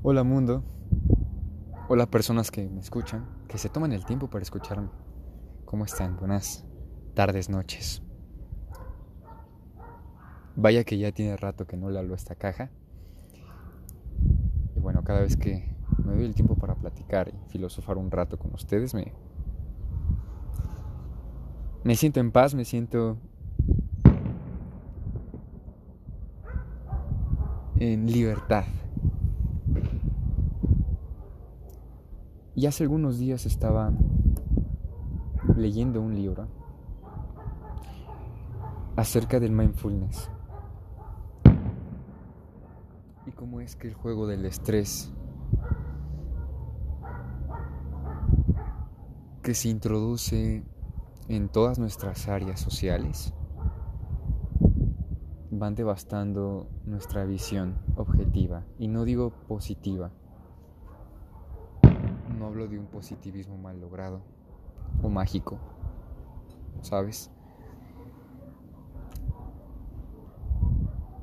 Hola mundo, hola personas que me escuchan, que se toman el tiempo para escucharme. ¿Cómo están? Buenas tardes, noches. Vaya que ya tiene rato que no le hablo a esta caja. Y bueno, cada vez que me doy el tiempo para platicar y filosofar un rato con ustedes, me, me siento en paz, me siento en libertad. Y hace algunos días estaba leyendo un libro acerca del mindfulness. Y cómo es que el juego del estrés que se introduce en todas nuestras áreas sociales van devastando nuestra visión objetiva. Y no digo positiva, hablo de un positivismo mal logrado o mágico, ¿sabes?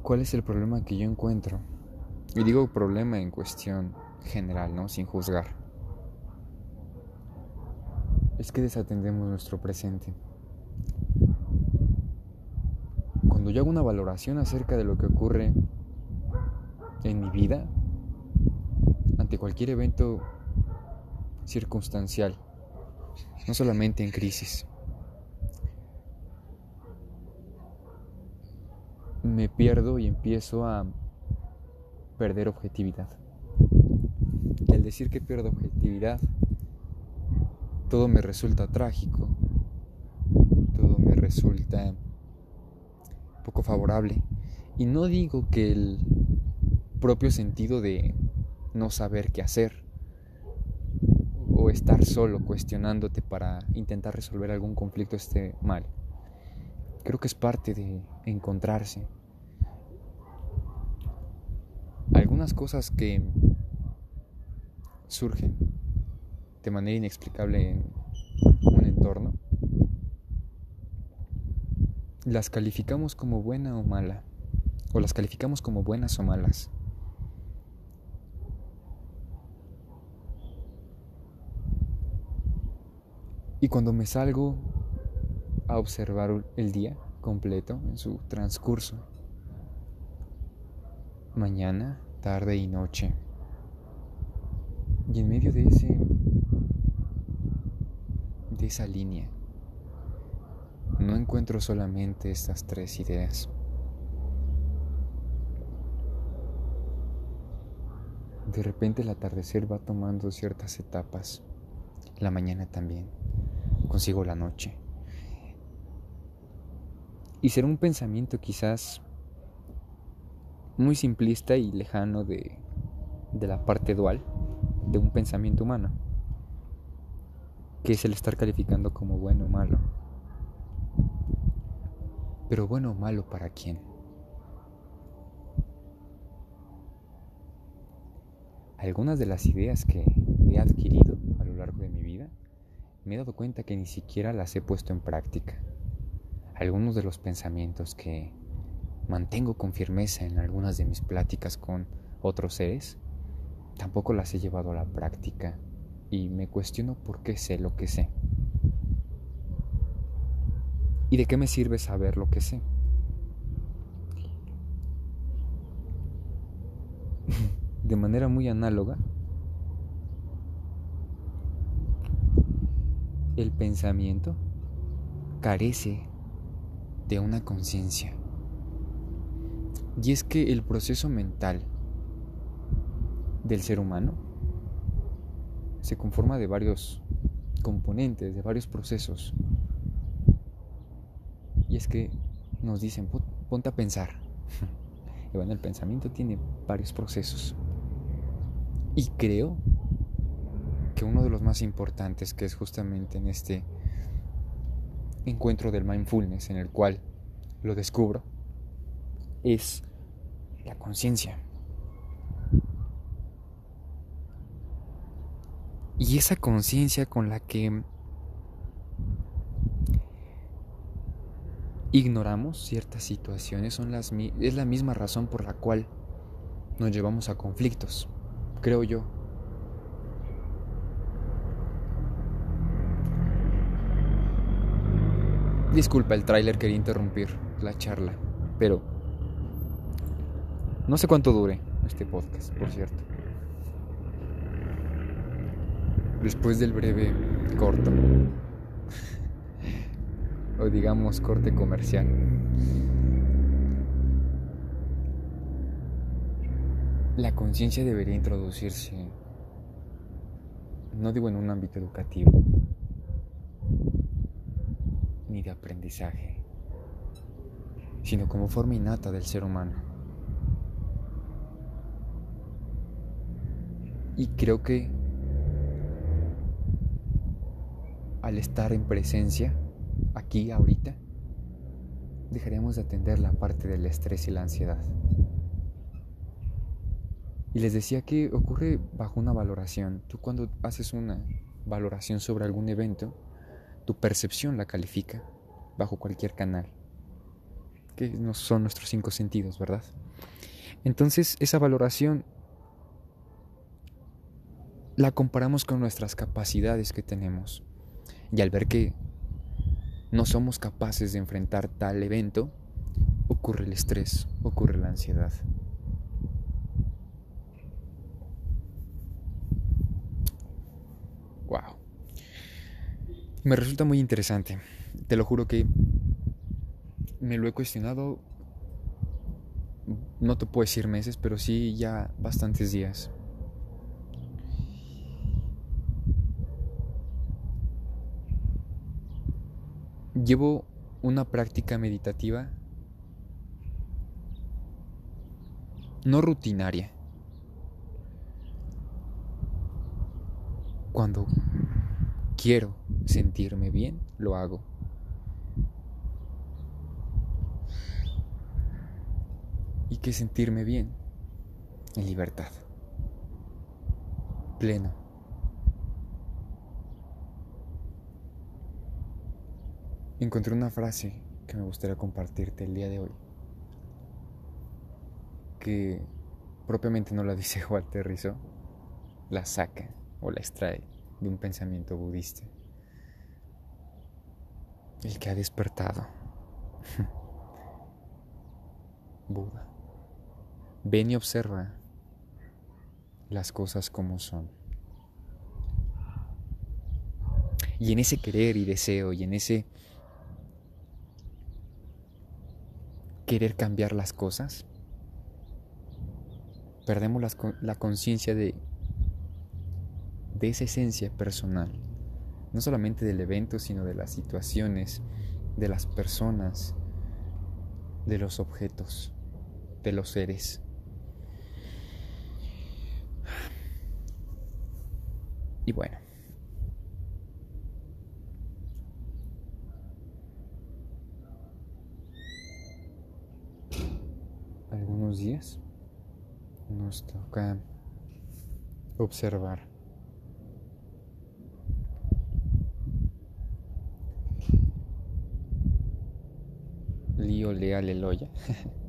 ¿Cuál es el problema que yo encuentro? Y digo problema en cuestión general, ¿no? Sin juzgar. Es que desatendemos nuestro presente. Cuando yo hago una valoración acerca de lo que ocurre en mi vida, ante cualquier evento circunstancial, no solamente en crisis. Me pierdo y empiezo a perder objetividad. Y al decir que pierdo objetividad, todo me resulta trágico, todo me resulta poco favorable. Y no digo que el propio sentido de no saber qué hacer estar solo cuestionándote para intentar resolver algún conflicto esté mal. Creo que es parte de encontrarse. Algunas cosas que surgen de manera inexplicable en un entorno, las calificamos como buena o mala, o las calificamos como buenas o malas. Y cuando me salgo a observar el día completo en su transcurso, mañana, tarde y noche, y en medio de ese de esa línea no encuentro solamente estas tres ideas. De repente el atardecer va tomando ciertas etapas, la mañana también consigo la noche. Y será un pensamiento quizás muy simplista y lejano de, de la parte dual de un pensamiento humano, que es el estar calificando como bueno o malo. Pero bueno o malo para quién? Algunas de las ideas que he adquirido a lo largo de mi vida me he dado cuenta que ni siquiera las he puesto en práctica. Algunos de los pensamientos que mantengo con firmeza en algunas de mis pláticas con otros seres, tampoco las he llevado a la práctica y me cuestiono por qué sé lo que sé. ¿Y de qué me sirve saber lo que sé? De manera muy análoga, El pensamiento carece de una conciencia. Y es que el proceso mental del ser humano se conforma de varios componentes, de varios procesos. Y es que nos dicen, ponte a pensar. Y bueno, el pensamiento tiene varios procesos. Y creo que uno de los más importantes, que es justamente en este encuentro del mindfulness, en el cual lo descubro, es la conciencia. Y esa conciencia con la que ignoramos ciertas situaciones son las, es la misma razón por la cual nos llevamos a conflictos creo yo. Disculpa el tráiler, quería interrumpir la charla, pero no sé cuánto dure este podcast, por cierto. Después del breve corto, o digamos corte comercial, la conciencia debería introducirse, no digo en un ámbito educativo, de aprendizaje, sino como forma innata del ser humano. Y creo que al estar en presencia, aquí, ahorita, dejaríamos de atender la parte del estrés y la ansiedad. Y les decía que ocurre bajo una valoración. Tú cuando haces una valoración sobre algún evento, tu percepción la califica bajo cualquier canal, que no son nuestros cinco sentidos, ¿verdad? Entonces esa valoración la comparamos con nuestras capacidades que tenemos. Y al ver que no somos capaces de enfrentar tal evento, ocurre el estrés, ocurre la ansiedad. Wow. Me resulta muy interesante. Te lo juro que me lo he cuestionado. No te puedo decir meses, pero sí ya bastantes días. Llevo una práctica meditativa no rutinaria. Cuando quiero sentirme bien, lo hago. ¿Y qué sentirme bien? En libertad. Pleno. Encontré una frase que me gustaría compartirte el día de hoy, que propiamente no la dice Walter Rizzo, la saca o la extrae de un pensamiento budista, el que ha despertado. Buda. Ven y observa las cosas como son. Y en ese querer y deseo y en ese querer cambiar las cosas, perdemos la, conciencia de, esa esencia personal, no solamente del evento, sino de las situaciones, de las personas, de los objetos, de los seres. Y bueno, algunos días nos toca observar. Lío lea leloya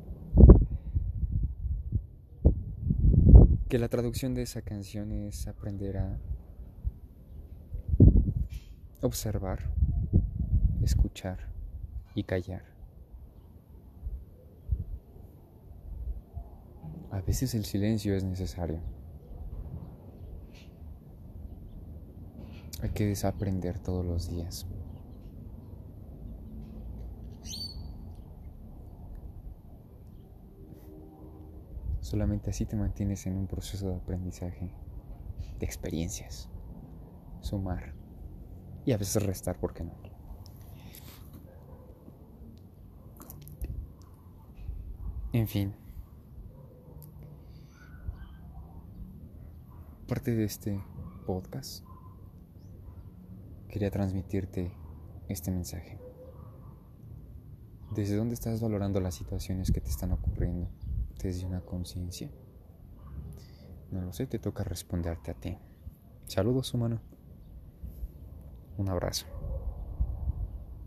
que la traducción de esa canción es aprender a observar escuchar y callar A veces el silencio es necesario. Hay que desaprender todos los días. Solamente así te mantienes en un proceso de aprendizaje, de experiencias, sumar y a veces restar, ¿por qué no? En fin. parte de este podcast, quería transmitirte este mensaje. ¿Desde dónde estás valorando las situaciones que te están ocurriendo? ¿Desde una conciencia? No lo sé, te toca responderte a ti. Saludos, humano. Un abrazo.